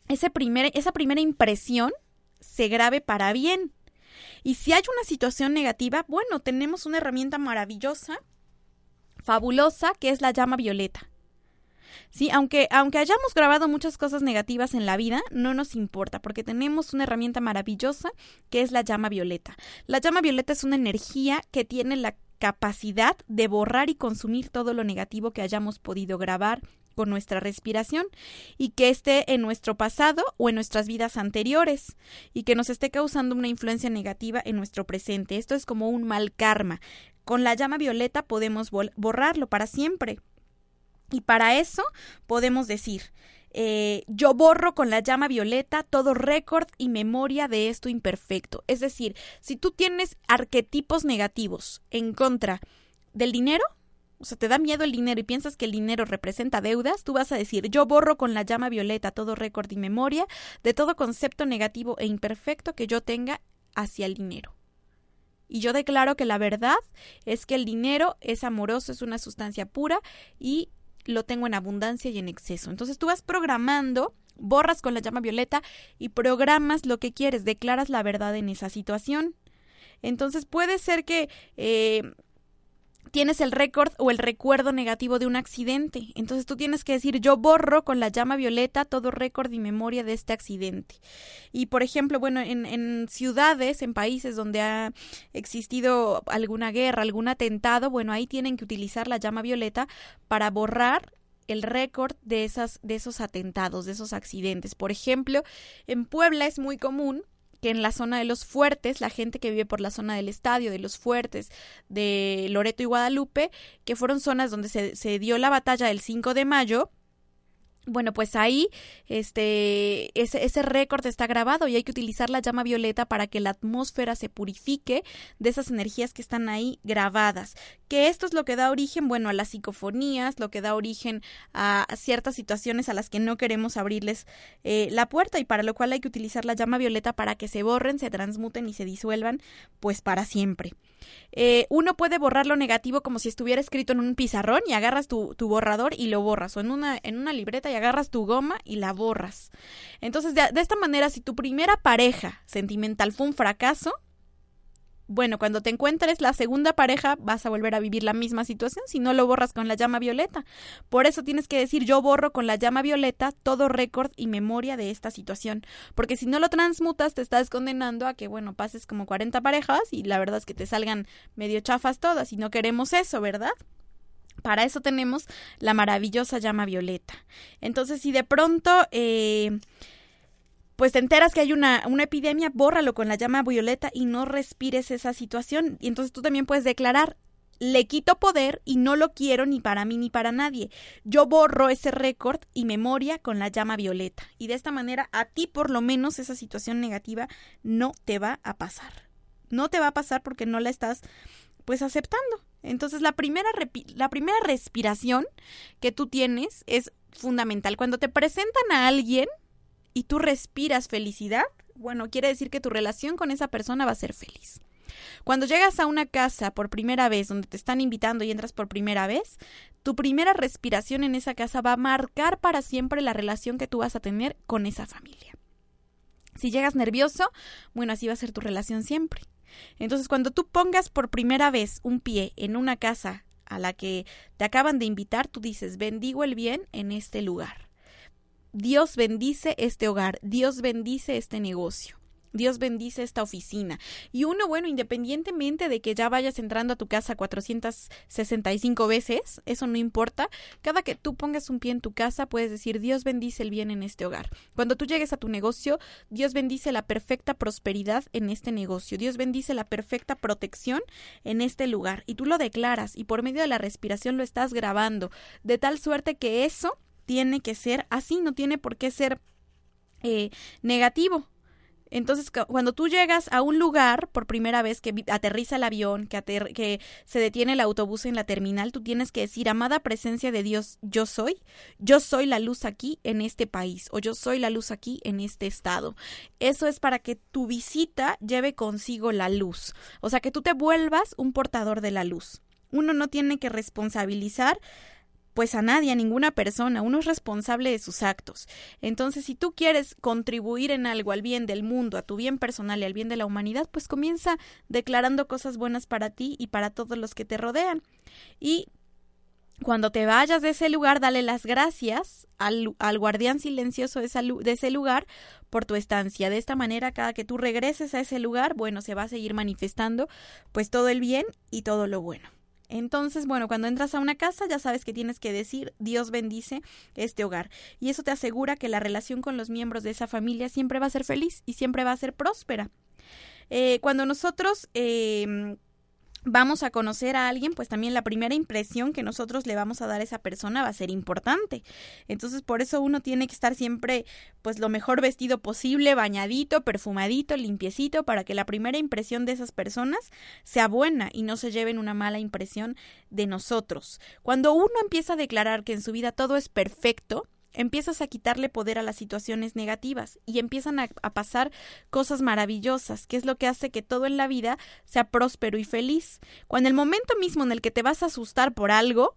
ese primer, esa primera impresión se grabe para bien. Y si hay una situación negativa, bueno, tenemos una herramienta maravillosa, fabulosa, que es la llama violeta. Sí, aunque, aunque hayamos grabado muchas cosas negativas en la vida, no nos importa, porque tenemos una herramienta maravillosa que es la llama violeta. La llama violeta es una energía que tiene la capacidad de borrar y consumir todo lo negativo que hayamos podido grabar con nuestra respiración y que esté en nuestro pasado o en nuestras vidas anteriores y que nos esté causando una influencia negativa en nuestro presente. Esto es como un mal karma. Con la llama violeta podemos borrarlo para siempre. Y para eso podemos decir, eh, yo borro con la llama violeta todo récord y memoria de esto imperfecto. Es decir, si tú tienes arquetipos negativos en contra del dinero, o sea, te da miedo el dinero y piensas que el dinero representa deudas, tú vas a decir, yo borro con la llama violeta todo récord y memoria de todo concepto negativo e imperfecto que yo tenga hacia el dinero. Y yo declaro que la verdad es que el dinero es amoroso, es una sustancia pura y lo tengo en abundancia y en exceso. Entonces tú vas programando, borras con la llama violeta y programas lo que quieres, declaras la verdad en esa situación. Entonces puede ser que eh, tienes el récord o el recuerdo negativo de un accidente. Entonces tú tienes que decir, yo borro con la llama violeta todo récord y memoria de este accidente. Y por ejemplo, bueno, en, en ciudades, en países donde ha existido alguna guerra, algún atentado, bueno, ahí tienen que utilizar la llama violeta para borrar el récord de esas de esos atentados, de esos accidentes. Por ejemplo, en Puebla es muy común que en la zona de los fuertes, la gente que vive por la zona del estadio, de los fuertes, de Loreto y Guadalupe, que fueron zonas donde se, se dio la batalla del 5 de mayo, bueno, pues ahí este ese, ese récord está grabado y hay que utilizar la llama violeta para que la atmósfera se purifique de esas energías que están ahí grabadas. Que esto es lo que da origen, bueno, a las psicofonías, lo que da origen a ciertas situaciones a las que no queremos abrirles eh, la puerta y para lo cual hay que utilizar la llama violeta para que se borren, se transmuten y se disuelvan, pues para siempre. Eh, uno puede borrar lo negativo como si estuviera escrito en un pizarrón y agarras tu, borrador y lo borras, o en una, en una libreta y agarras tu goma y la borras. Entonces, de esta manera, si tu primera pareja sentimental fue un fracaso, bueno, cuando te encuentres la segunda pareja vas a volver a vivir la misma situación si no lo borras con la llama violeta. Por eso tienes que decir yo borro con la llama violeta todo récord y memoria de esta situación. Porque si no lo transmutas te estás condenando a que, bueno, pases como 40 parejas y la verdad es que te salgan medio chafas todas y no queremos eso, ¿verdad? Para eso tenemos la maravillosa llama violeta. Entonces, si de pronto... Eh, pues te enteras que hay una, una epidemia, bórralo con la llama violeta y no respires esa situación. Y entonces tú también puedes declarar, le quito poder y no lo quiero ni para mí ni para nadie. Yo borro ese récord y memoria con la llama violeta. Y de esta manera a ti por lo menos esa situación negativa no te va a pasar. No te va a pasar porque no la estás pues aceptando. Entonces la primera, la primera respiración que tú tienes es fundamental. Cuando te presentan a alguien, y tú respiras felicidad, bueno, quiere decir que tu relación con esa persona va a ser feliz. Cuando llegas a una casa por primera vez, donde te están invitando y entras por primera vez, tu primera respiración en esa casa va a marcar para siempre la relación que tú vas a tener con esa familia. Si llegas nervioso, bueno, así va a ser tu relación siempre. Entonces, cuando tú pongas por primera vez un pie en una casa a la que te acaban de invitar, tú dices, bendigo el bien en este lugar. Dios bendice este hogar, Dios bendice este negocio. Dios bendice esta oficina. Y uno, bueno, independientemente de que ya vayas entrando a tu casa 465 veces, eso no importa. Cada que tú pongas un pie en tu casa, puedes decir, Dios bendice el bien en este hogar. Cuando tú llegues a tu negocio, Dios bendice la perfecta prosperidad en este negocio. Dios bendice la perfecta protección en este lugar. Y tú lo declaras y por medio de la respiración lo estás grabando. De tal suerte que eso tiene que ser así, no tiene por qué ser eh, negativo. Entonces, cuando tú llegas a un lugar por primera vez que aterriza el avión, que, que, se detiene el autobús en la terminal, tú tienes que decir, amada presencia de Dios, yo soy, yo soy la luz aquí en este país o yo soy la luz aquí en este estado. Eso es para que tu visita lleve consigo la luz, o sea, que tú te vuelvas un portador de la luz. Uno no tiene que responsabilizar pues a nadie, a ninguna persona, uno es responsable de sus actos. Entonces, si tú quieres contribuir en algo al bien del mundo, a tu bien personal y al bien de la humanidad, pues comienza declarando cosas buenas para ti y para todos los que te rodean. Y cuando te vayas de ese lugar, dale las gracias al, al guardián silencioso de, de, ese lugar por tu estancia. De esta manera, cada que tú regreses a ese lugar, bueno, se va a seguir manifestando pues todo el bien y todo lo bueno. Entonces, bueno, cuando entras a una casa ya sabes que tienes que decir Dios bendice este hogar. Y eso te asegura que la relación con los miembros de esa familia siempre va a ser feliz y siempre va a ser próspera. Eh, cuando nosotros eh, vamos a conocer a alguien, pues también la primera impresión que nosotros le vamos a dar a esa persona va a ser importante. Entonces, por eso uno tiene que estar siempre, pues, lo mejor vestido posible, bañadito, perfumadito, limpiecito, para que la primera impresión de esas personas sea buena y no se lleven una mala impresión de nosotros. Cuando uno empieza a declarar que en su vida todo es perfecto, empiezas a quitarle poder a las situaciones negativas y empiezan a, pasar cosas maravillosas, que es lo que hace que todo en la vida sea próspero y feliz. Cuando el momento mismo en el que te vas a asustar por algo,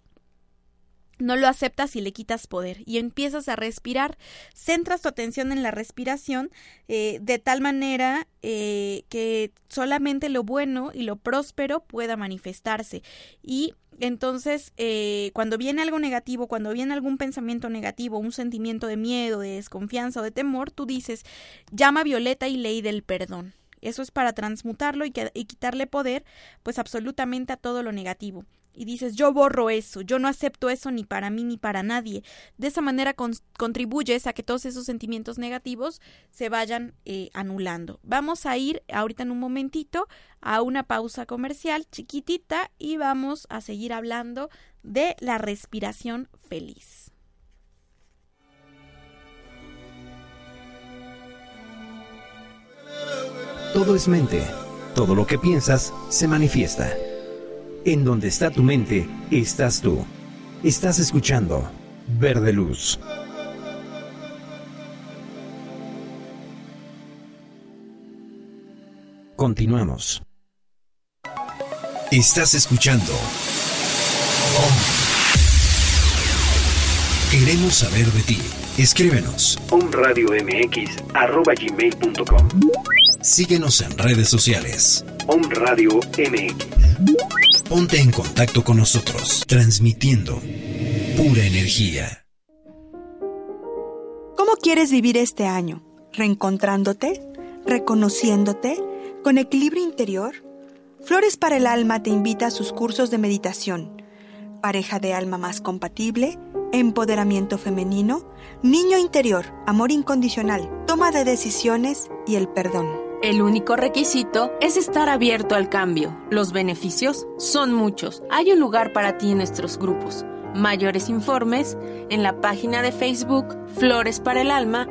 no lo aceptas y le quitas poder y empiezas a respirar. Centras tu atención en la respiración eh, de tal manera eh, que solamente lo bueno y lo próspero pueda manifestarse. Y entonces, eh, cuando viene algo negativo, cuando viene algún pensamiento negativo, un sentimiento de miedo, de desconfianza o de temor, tú dices, llama Violeta y ley del perdón. Eso es para transmutarlo y quitarle poder, pues absolutamente a todo lo negativo y dices yo borro eso, yo no acepto eso ni para mí ni para nadie. De esa manera contribuyes a que todos esos sentimientos negativos se vayan eh, anulando. Vamos a ir ahorita en un momentito a una pausa comercial chiquitita y vamos a seguir hablando de la respiración feliz. Todo es mente, todo lo que piensas se manifiesta. En donde está tu mente, estás tú. Estás escuchando Verde Luz. Continuamos. Estás escuchando. Queremos saber de ti. Escríbenos. omradiomx.com Síguenos en redes sociales. Om Radio MX. Ponte en contacto con nosotros, transmitiendo pura energía. ¿Cómo quieres vivir este año? ¿Reencontrándote? ¿Reconociéndote? ¿Con equilibrio interior? Flores para el Alma te invita a sus cursos de meditación. pareja de alma más compatible, empoderamiento femenino, niño interior, amor incondicional, toma de decisiones y el perdón. El único requisito es estar abierto al cambio. Los beneficios son muchos. Hay un lugar para ti en nuestros grupos. Mayores informes en la página de Facebook Flores para el Alma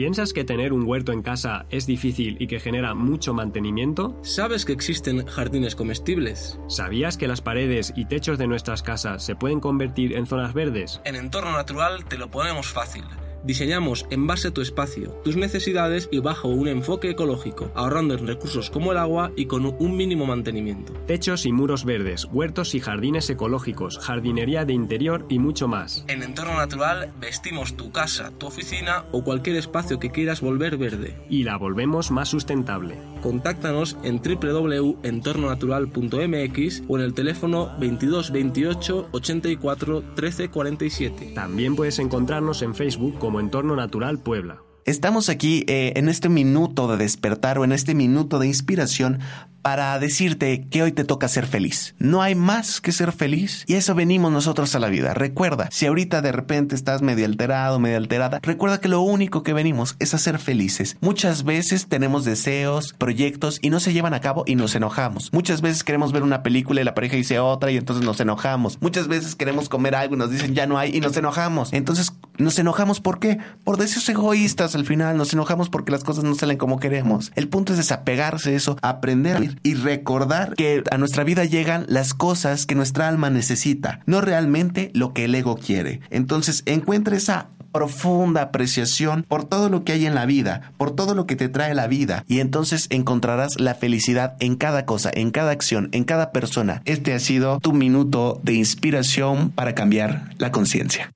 ¿Piensas que tener un huerto en casa es difícil y que genera mucho mantenimiento? ¿Sabes que existen jardines comestibles? ¿Sabías que las paredes y techos de nuestras casas se pueden convertir en zonas verdes? En entorno natural te lo ponemos fácil. Diseñamos en base a tu espacio, tus necesidades y bajo un enfoque ecológico, ahorrando en recursos como el agua y con un mínimo mantenimiento. Techos y muros verdes, huertos y jardines ecológicos, jardinería de interior y mucho más. En entorno natural vestimos tu casa, tu oficina o cualquier espacio que quieras volver verde. Y la volvemos más sustentable. Contáctanos en www.entornonatural.mx o en el teléfono 22 28 84 13 47. También puedes encontrarnos en Facebook como Entorno Natural Puebla. Estamos aquí eh, en este minuto de despertar o en este minuto de inspiración para decirte que hoy te toca ser feliz. No hay más que ser feliz y eso venimos nosotros a la vida. Recuerda, si ahorita de repente estás medio alterado, medio alterada, recuerda que lo único que venimos es a ser felices. Muchas veces tenemos deseos, proyectos y no se llevan a cabo y nos enojamos. Muchas veces queremos ver una película y la pareja dice otra y entonces nos enojamos. Muchas veces queremos comer algo y nos dicen ya no hay y nos enojamos. Entonces nos enojamos ¿por qué? Por deseos egoístas al final. Nos enojamos porque las cosas no salen como queremos. El punto es desapegarse de eso, aprender a y recordar que a nuestra vida llegan las cosas que nuestra alma necesita, no realmente lo que el ego quiere. Entonces encuentra esa profunda apreciación por todo lo que hay en la vida, por todo lo que te trae la vida, y entonces encontrarás la felicidad en cada cosa, en cada acción, en cada persona. Este ha sido tu minuto de inspiración para cambiar la conciencia.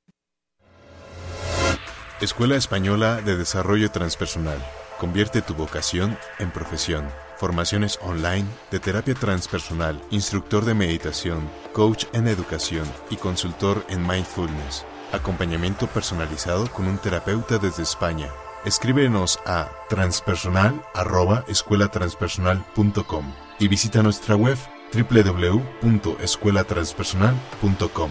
Escuela Española de Desarrollo Transpersonal. Convierte tu vocación en profesión. Formaciones online de terapia transpersonal, instructor de meditación, coach en educación y consultor en mindfulness. Acompañamiento personalizado con un terapeuta desde España. Escríbenos a transpersonal@escuelatranspersonal.com y visita nuestra web www.escuelatranspersonal.com.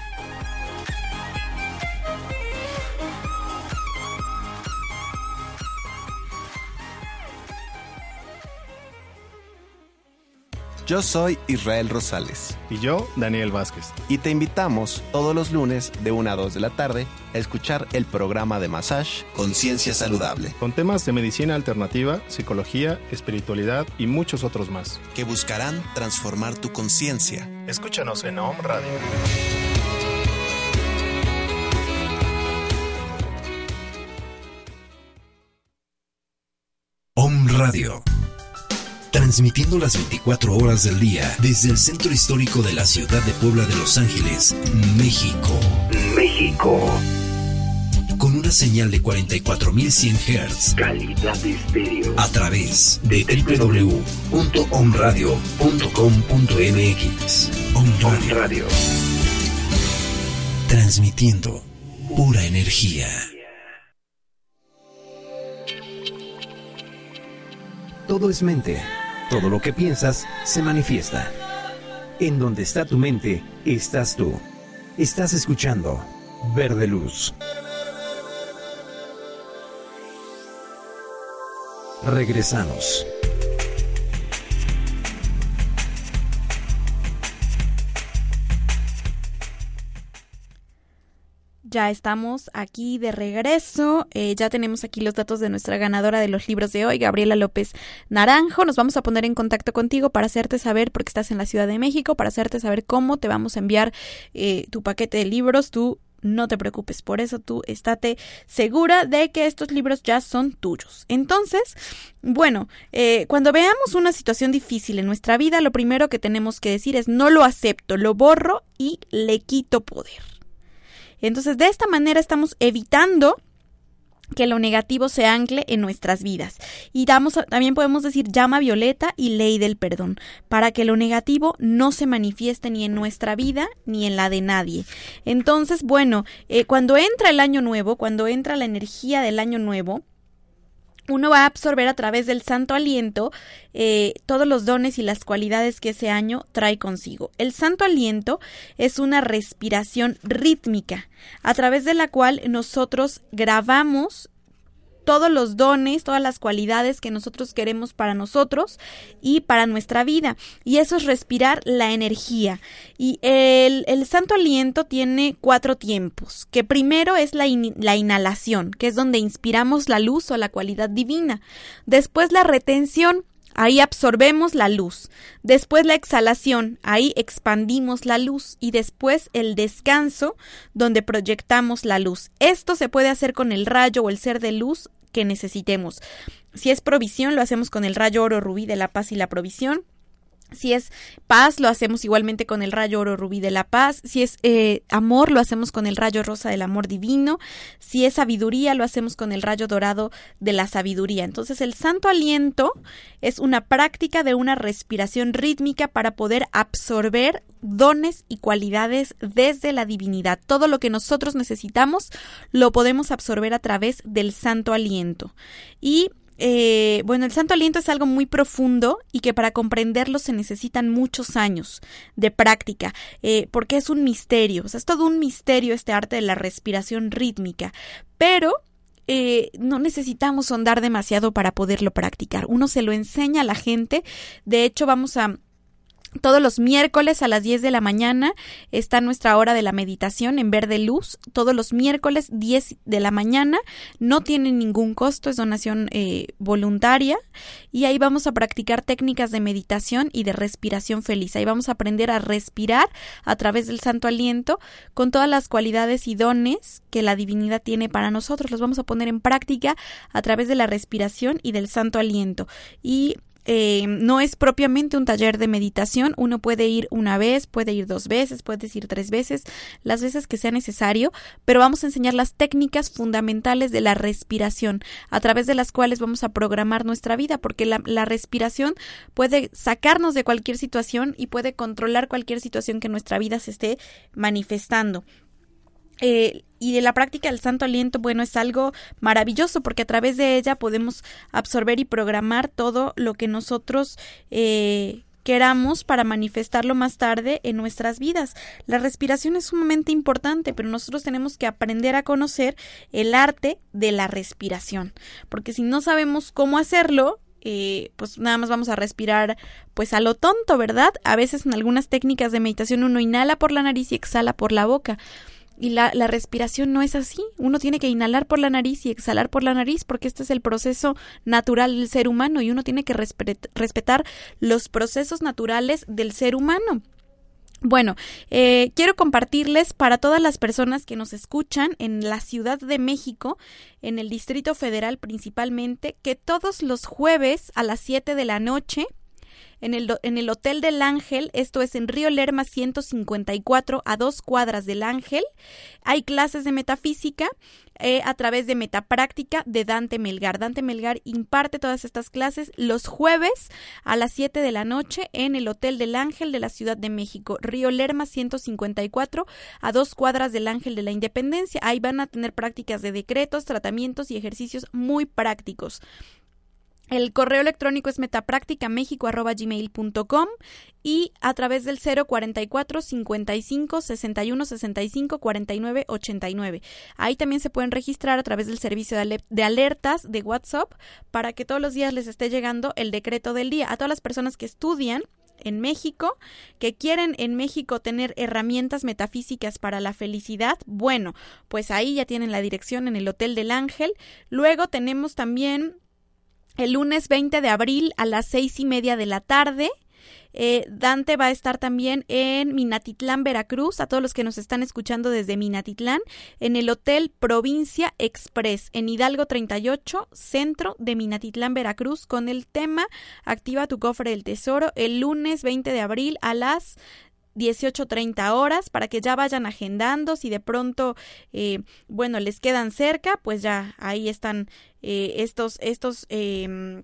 Yo soy Israel Rosales. Y yo, Daniel Vázquez. Y te invitamos todos los lunes de 1 a 2 de la tarde a escuchar el programa de Massage Conciencia Saludable. Con temas de medicina alternativa, psicología, espiritualidad y muchos otros más. Que buscarán transformar tu conciencia. Escúchanos en Om Radio. Om Radio transmitiendo las 24 horas del día desde el centro histórico de la ciudad de Puebla de Los Ángeles, México. México. Con una señal de 44.100 Hz. Calidad de estéreo. A través de www.omradio.com.mx. Om Radio. Transmitiendo pura energía. Todo es mente. Todo lo que piensas se manifiesta. En donde está tu mente, estás tú. Estás escuchando Verde Luz. Regresamos. Ya estamos aquí de regreso. Eh, ya tenemos aquí los datos de nuestra ganadora de los libros de hoy, Gabriela López Naranjo. Nos vamos a poner en contacto contigo para hacerte saber, porque estás en la Ciudad de México, para hacerte saber cómo te vamos a enviar eh, tu paquete de libros, tu no te preocupes por eso, tú estate segura de que estos libros ya son tuyos. Entonces, bueno, eh, cuando veamos una situación difícil en nuestra vida, lo primero que tenemos que decir es no lo acepto, lo borro y le quito poder. Entonces, de esta manera estamos evitando que lo negativo se ancle en nuestras vidas. Y damos, también podemos decir llama violeta y ley del perdón, para que lo negativo no se manifieste ni en nuestra vida ni en la de nadie. Entonces, bueno, eh, cuando entra el año nuevo, cuando entra la energía del año nuevo, uno va a absorber a través del santo aliento eh, todos los dones y las cualidades que ese año trae consigo. El santo aliento es una respiración rítmica a través de la cual nosotros grabamos todos los dones, todas las cualidades que nosotros queremos para nosotros y para nuestra vida. Y eso es respirar la energía. Y el, santo aliento tiene cuatro tiempos, que primero es la, la inhalación, que es donde inspiramos la luz o la cualidad divina. Después la retención, Ahí absorbemos la luz. Después la exhalación, ahí expandimos la luz. Y después el descanso, donde proyectamos la luz. Esto se puede hacer con el rayo o el ser de luz que necesitemos. Si es provisión, lo hacemos con el rayo oro rubí de la paz y la provisión. Si es paz, lo hacemos igualmente con el rayo oro rubí de la paz. Si es eh, amor, lo hacemos con el rayo rosa del amor divino. Si es sabiduría, lo hacemos con el rayo dorado de la sabiduría. Entonces, el santo aliento es una práctica de una respiración rítmica para poder absorber dones y cualidades desde la divinidad. Todo lo que nosotros necesitamos lo podemos absorber a través del santo aliento. Y eh, bueno, el santo aliento es algo muy profundo y que para comprenderlo se necesitan muchos años de práctica, eh, porque es un misterio, o sea, es todo un misterio este arte de la respiración rítmica, pero eh, no necesitamos sondar demasiado para poderlo practicar. Uno se lo enseña a la gente, de hecho vamos a todos los miércoles a las 10 de la mañana está nuestra hora de la meditación en verde luz. Todos los miércoles 10 de la mañana no tiene ningún costo, es donación eh, voluntaria. Y ahí vamos a practicar técnicas de meditación y de respiración feliz. Ahí vamos a aprender a respirar a través del santo aliento con todas las cualidades y dones que la divinidad tiene para nosotros. Los vamos a poner en práctica a través de la respiración y del santo aliento. Y eh, no es propiamente un taller de meditación, uno puede ir una vez, puede ir dos veces, puede ir tres veces, las veces que sea necesario, pero vamos a enseñar las técnicas fundamentales de la respiración, a través de las cuales vamos a programar nuestra vida, porque la, la respiración puede sacarnos de cualquier situación y puede controlar cualquier situación que nuestra vida se esté manifestando. Eh, y de la práctica del santo aliento, bueno, es algo maravilloso porque a través de ella podemos absorber y programar todo lo que nosotros eh, queramos para manifestarlo más tarde en nuestras vidas. La respiración es sumamente importante, pero nosotros tenemos que aprender a conocer el arte de la respiración, porque si no sabemos cómo hacerlo, eh, pues nada más vamos a respirar pues a lo tonto, ¿verdad? A veces en algunas técnicas de meditación uno inhala por la nariz y exhala por la boca. Y la, la, respiración no es así. Uno tiene que inhalar por la nariz y exhalar por la nariz porque este es el proceso natural del ser humano y uno tiene que respetar los procesos naturales del ser humano. Bueno, eh, quiero compartirles para todas las personas que nos escuchan en la Ciudad de México, en el Distrito Federal principalmente, que todos los jueves a las 7 de la noche en el, en el Hotel del Ángel, esto es en Río Lerma 154, a dos cuadras del Ángel. Hay clases de metafísica eh, a través de Metapráctica de Dante Melgar. Dante Melgar imparte todas estas clases los jueves a las 7 de la noche en el Hotel del Ángel de la Ciudad de México, Río Lerma 154, a dos cuadras del Ángel de la Independencia. Ahí van a tener prácticas de decretos, tratamientos y ejercicios muy prácticos. El correo electrónico es metaprácticamexico.gmail.com y a través del 044 55 61 65 49 89. Ahí también se pueden registrar a través del servicio de alertas de WhatsApp para que todos los días les esté llegando el decreto del día. A todas las personas que estudian en México, que quieren en México tener herramientas metafísicas para la felicidad, bueno, pues ahí ya tienen la dirección en el Hotel del Ángel. Luego tenemos también el lunes 20 de abril a las seis y media de la tarde. Eh, Dante va a estar también en Minatitlán, Veracruz, a todos los que nos están escuchando desde Minatitlán, en el Hotel Provincia Express, en Hidalgo 38, centro de Minatitlán, Veracruz, con el tema Activa tu cofre del tesoro el lunes 20 de abril a las 18.30 horas para que ya vayan agendando. Si de pronto, eh, bueno, les quedan cerca, pues ya ahí están eh, estos, estos eh,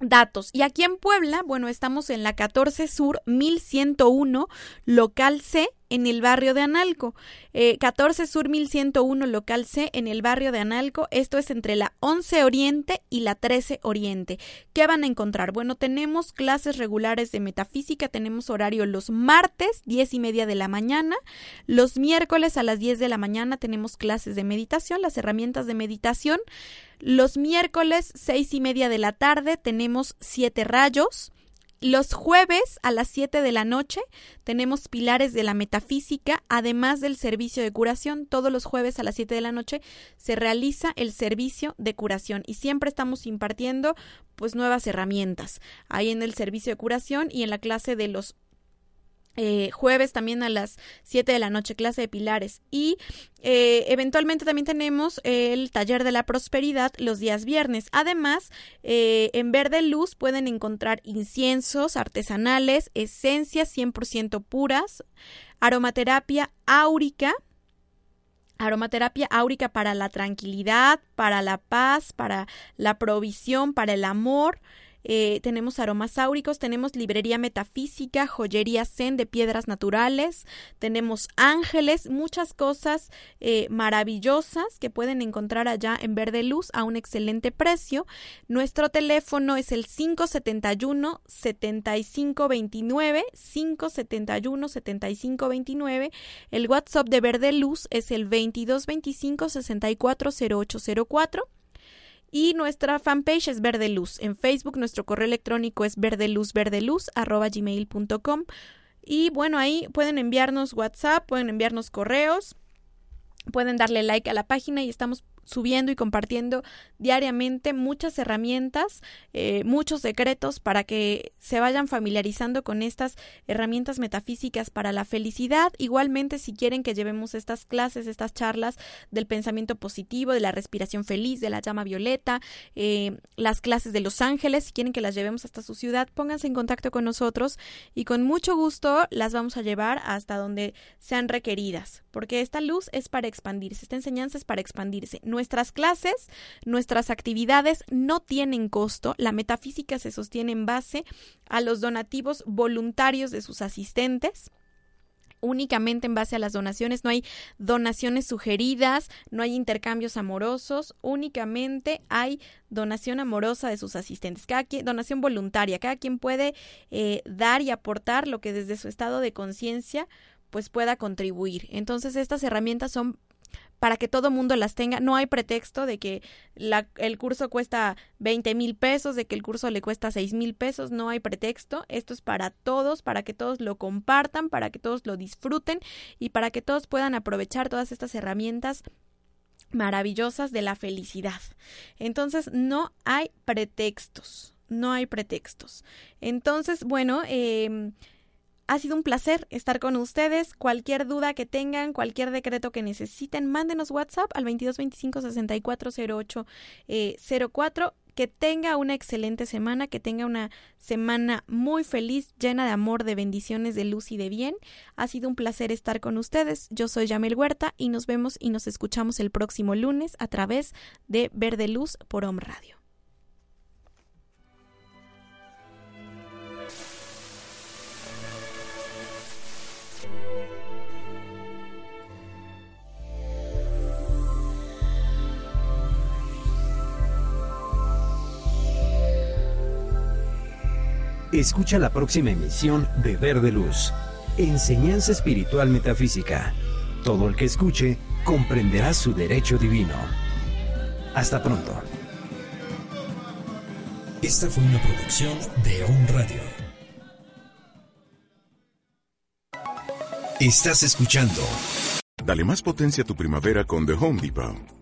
datos. Y aquí en Puebla, bueno, estamos en la 14 Sur 1101, local C, en el barrio de Analco. 14 eh, Sur 1101 local C en el barrio de Analco. Esto es entre la 11 Oriente y la 13 Oriente. ¿Qué van a encontrar? Bueno, tenemos clases regulares de metafísica. Tenemos horario los martes, 10 y media de la mañana. Los miércoles a las 10 de la mañana tenemos clases de meditación, las herramientas de meditación. Los miércoles, 6 y media de la tarde, tenemos siete rayos. Los jueves a las 7 de la noche tenemos pilares de la metafísica, además del servicio de curación. Todos los jueves a las 7 de la noche se realiza el servicio de curación y siempre estamos impartiendo pues nuevas herramientas ahí en el servicio de curación y en la clase de los eh, jueves también a las 7 de la noche clase de pilares. Y eh, eventualmente también tenemos el taller de la prosperidad los días viernes. Además eh, en verde luz pueden encontrar inciensos artesanales esencias 100% puras aromaterapia áurica aromaterapia áurica para la tranquilidad para la paz para la provisión para el amor eh, tenemos aromas áuricos, tenemos librería metafísica, joyería zen de piedras naturales, tenemos ángeles, muchas cosas eh, maravillosas que pueden encontrar allá en Verde Luz a un excelente precio. Nuestro teléfono es el 571 7529 571 7529. El WhatsApp de Verde Luz es el 2225 640804 y nuestra fanpage es Verde Luz. En Facebook nuestro correo electrónico es verdeluzverdeluz.gmail.com y bueno, ahí pueden enviarnos WhatsApp, pueden enviarnos correos, pueden darle like a la página y estamos subiendo y compartiendo diariamente muchas herramientas, eh, muchos secretos para que se vayan familiarizando con estas herramientas metafísicas para la felicidad. Igualmente, si quieren que llevemos estas clases, estas charlas del pensamiento positivo, de la respiración feliz, de la llama violeta, eh, las clases de los ángeles, si quieren que las llevemos hasta su ciudad, pónganse en contacto con nosotros y con mucho gusto las vamos a llevar hasta donde sean requeridas, porque esta luz es para expandirse, esta enseñanza es para expandirse Nuestras clases, nuestras actividades no tienen costo. La metafísica se sostiene en base a los donativos voluntarios de sus asistentes únicamente en base a las donaciones, no hay donaciones sugeridas, no hay intercambios amorosos, únicamente hay donación amorosa de sus asistentes, cada quien, donación voluntaria, cada quien puede eh, dar y aportar lo que desde su estado de conciencia pues pueda contribuir. Entonces estas herramientas son para que todo mundo las tenga. No hay pretexto de que el curso cuesta 20 mil pesos, de que el curso le cuesta 6 mil pesos. No hay pretexto. Esto es para todos, para que todos lo compartan, para que todos lo disfruten y para que todos puedan aprovechar todas estas herramientas maravillosas de la felicidad. Entonces, no hay pretextos. No hay pretextos. Entonces, bueno, eh, ha sido un placer estar con ustedes. Cualquier duda que tengan, cualquier decreto que necesiten, mándenos WhatsApp al 2225 6408 04. Que tenga una excelente semana, que tenga una semana muy feliz, llena de amor, de bendiciones, de luz y de bien. Ha sido un placer estar con ustedes. Yo soy Yamel Huerta y nos vemos y nos escuchamos el próximo lunes a través de Verde Luz por Home Radio. Escucha la próxima emisión de Verde Luz, Enseñanza Espiritual Metafísica. Todo el que escuche comprenderá su derecho divino. Hasta pronto. Esta fue una producción de On Radio. Estás escuchando. Dale más potencia a tu primavera con The Home Depot.